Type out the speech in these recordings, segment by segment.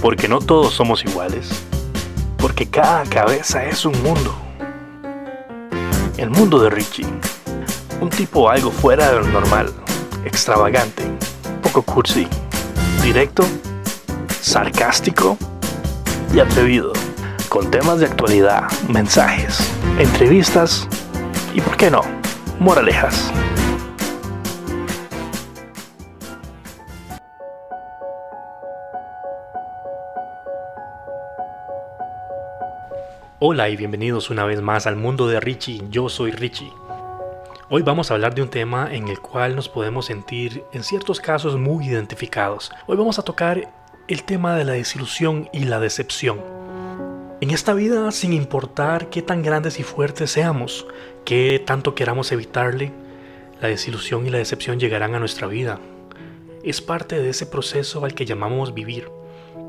Porque no todos somos iguales. Porque cada cabeza es un mundo. El mundo de Richie. Un tipo algo fuera de lo normal. Extravagante. Poco cursi. Directo. Sarcástico. Y atrevido. Con temas de actualidad, mensajes, entrevistas y, ¿por qué no?, moralejas. Hola y bienvenidos una vez más al mundo de Richie, yo soy Richie. Hoy vamos a hablar de un tema en el cual nos podemos sentir en ciertos casos muy identificados. Hoy vamos a tocar el tema de la desilusión y la decepción. En esta vida, sin importar qué tan grandes y fuertes seamos, qué tanto queramos evitarle, la desilusión y la decepción llegarán a nuestra vida. Es parte de ese proceso al que llamamos vivir.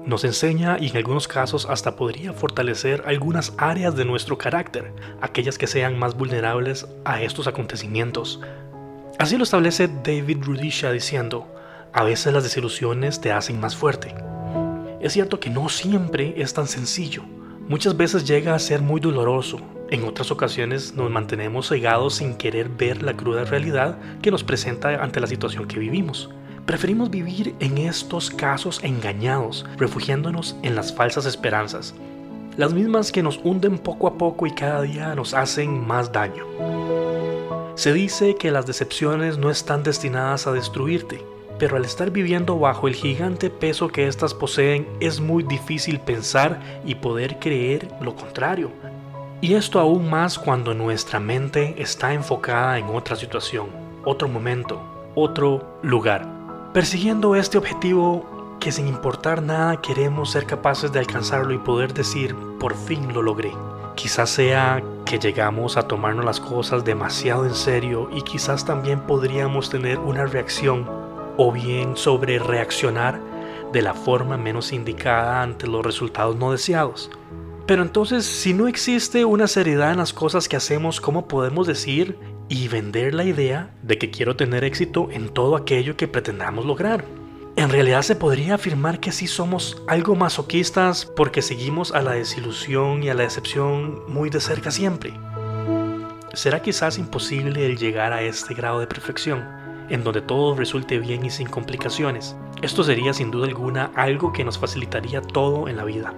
Nos enseña y en algunos casos hasta podría fortalecer algunas áreas de nuestro carácter, aquellas que sean más vulnerables a estos acontecimientos. Así lo establece David Rudisha diciendo, a veces las desilusiones te hacen más fuerte. Es cierto que no siempre es tan sencillo. Muchas veces llega a ser muy doloroso. En otras ocasiones nos mantenemos cegados sin querer ver la cruda realidad que nos presenta ante la situación que vivimos. Preferimos vivir en estos casos engañados, refugiándonos en las falsas esperanzas, las mismas que nos hunden poco a poco y cada día nos hacen más daño. Se dice que las decepciones no están destinadas a destruirte, pero al estar viviendo bajo el gigante peso que éstas poseen es muy difícil pensar y poder creer lo contrario. Y esto aún más cuando nuestra mente está enfocada en otra situación, otro momento, otro lugar persiguiendo este objetivo que sin importar nada queremos ser capaces de alcanzarlo y poder decir, por fin lo logré. Quizás sea que llegamos a tomarnos las cosas demasiado en serio y quizás también podríamos tener una reacción o bien sobre reaccionar de la forma menos indicada ante los resultados no deseados. Pero entonces, si no existe una seriedad en las cosas que hacemos, ¿cómo podemos decir y vender la idea de que quiero tener éxito en todo aquello que pretendamos lograr. En realidad se podría afirmar que sí somos algo masoquistas porque seguimos a la desilusión y a la decepción muy de cerca siempre. ¿Será quizás imposible el llegar a este grado de perfección, en donde todo resulte bien y sin complicaciones? Esto sería sin duda alguna algo que nos facilitaría todo en la vida.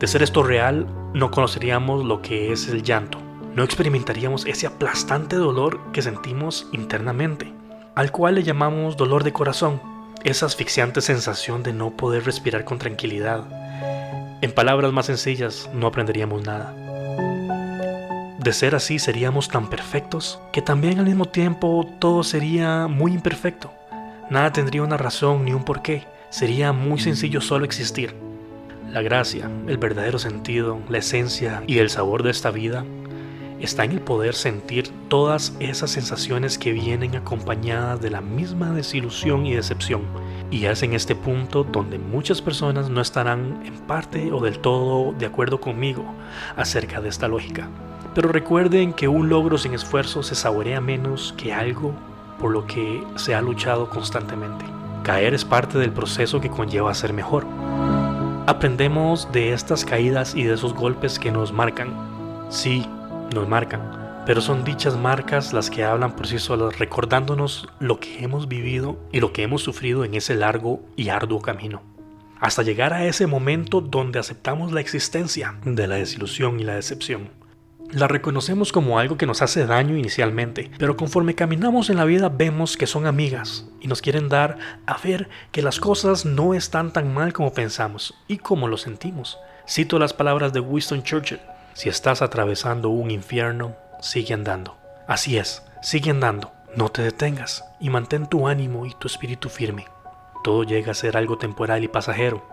De ser esto real, no conoceríamos lo que es el llanto, no experimentaríamos ese aplastante dolor que sentimos internamente, al cual le llamamos dolor de corazón, esa asfixiante sensación de no poder respirar con tranquilidad. En palabras más sencillas, no aprenderíamos nada. De ser así seríamos tan perfectos que también al mismo tiempo todo sería muy imperfecto. Nada tendría una razón ni un porqué. Sería muy sencillo solo existir. La gracia, el verdadero sentido, la esencia y el sabor de esta vida está en el poder sentir todas esas sensaciones que vienen acompañadas de la misma desilusión y decepción. Y es en este punto donde muchas personas no estarán en parte o del todo de acuerdo conmigo acerca de esta lógica. Pero recuerden que un logro sin esfuerzo se saborea menos que algo por lo que se ha luchado constantemente. Caer es parte del proceso que conlleva ser mejor. Aprendemos de estas caídas y de esos golpes que nos marcan. Sí, nos marcan, pero son dichas marcas las que hablan por sí solas, recordándonos lo que hemos vivido y lo que hemos sufrido en ese largo y arduo camino. Hasta llegar a ese momento donde aceptamos la existencia de la desilusión y la decepción. La reconocemos como algo que nos hace daño inicialmente, pero conforme caminamos en la vida vemos que son amigas y nos quieren dar a ver que las cosas no están tan mal como pensamos y como lo sentimos. Cito las palabras de Winston Churchill. Si estás atravesando un infierno, sigue andando. Así es, sigue andando. No te detengas y mantén tu ánimo y tu espíritu firme. Todo llega a ser algo temporal y pasajero.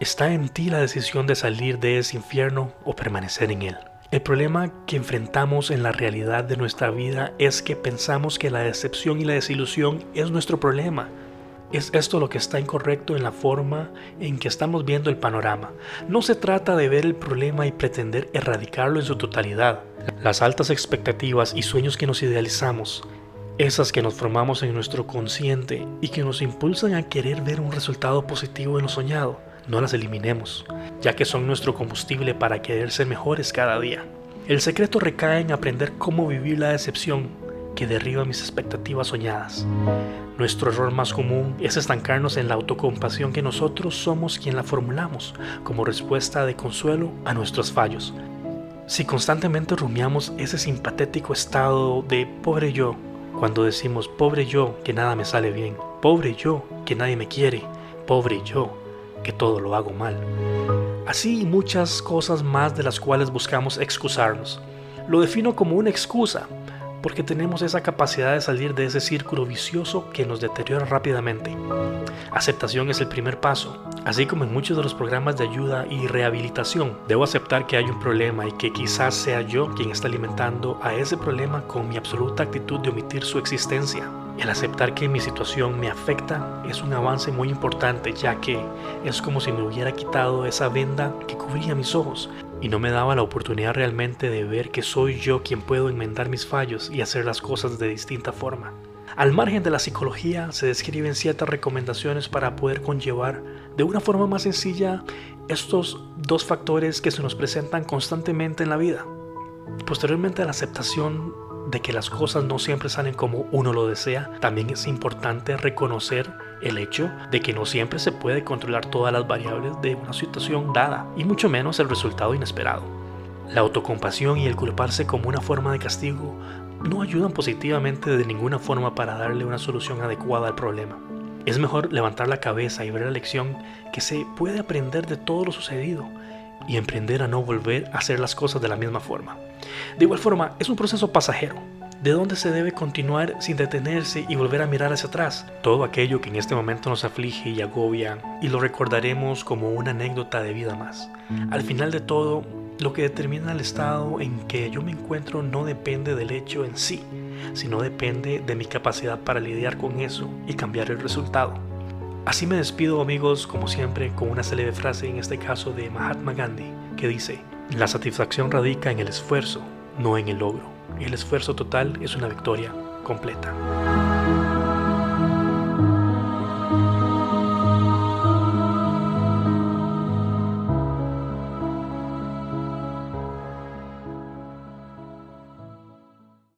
Está en ti la decisión de salir de ese infierno o permanecer en él. El problema que enfrentamos en la realidad de nuestra vida es que pensamos que la decepción y la desilusión es nuestro problema es esto lo que está incorrecto en la forma en que estamos viendo el panorama. No se trata de ver el problema y pretender erradicarlo en su totalidad. Las altas expectativas y sueños que nos idealizamos, esas que nos formamos en nuestro consciente y que nos impulsan a querer ver un resultado positivo en lo soñado, no las eliminemos, ya que son nuestro combustible para querer ser mejores cada día. El secreto recae en aprender cómo vivir la decepción que derriba mis expectativas soñadas. Nuestro error más común es estancarnos en la autocompasión que nosotros somos quien la formulamos como respuesta de consuelo a nuestros fallos. Si constantemente rumiamos ese simpatético estado de pobre yo, cuando decimos pobre yo que nada me sale bien, pobre yo que nadie me quiere, pobre yo que todo lo hago mal. Así y muchas cosas más de las cuales buscamos excusarnos. Lo defino como una excusa, porque tenemos esa capacidad de salir de ese círculo vicioso que nos deteriora rápidamente. Aceptación es el primer paso. Así como en muchos de los programas de ayuda y rehabilitación, debo aceptar que hay un problema y que quizás sea yo quien está alimentando a ese problema con mi absoluta actitud de omitir su existencia. El aceptar que mi situación me afecta es un avance muy importante ya que es como si me hubiera quitado esa venda que cubría mis ojos y no me daba la oportunidad realmente de ver que soy yo quien puedo enmendar mis fallos y hacer las cosas de distinta forma. Al margen de la psicología se describen ciertas recomendaciones para poder conllevar de una forma más sencilla estos dos factores que se nos presentan constantemente en la vida. Posteriormente a la aceptación de que las cosas no siempre salen como uno lo desea, también es importante reconocer el hecho de que no siempre se puede controlar todas las variables de una situación dada, y mucho menos el resultado inesperado. La autocompasión y el culparse como una forma de castigo no ayudan positivamente de ninguna forma para darle una solución adecuada al problema. Es mejor levantar la cabeza y ver la lección que se puede aprender de todo lo sucedido y emprender a no volver a hacer las cosas de la misma forma. De igual forma, es un proceso pasajero, de dónde se debe continuar sin detenerse y volver a mirar hacia atrás. Todo aquello que en este momento nos aflige y agobia, y lo recordaremos como una anécdota de vida más. Al final de todo, lo que determina el estado en que yo me encuentro no depende del hecho en sí, sino depende de mi capacidad para lidiar con eso y cambiar el resultado. Así me despido amigos, como siempre, con una célebre frase, en este caso de Mahatma Gandhi, que dice, la satisfacción radica en el esfuerzo, no en el logro. El esfuerzo total es una victoria completa.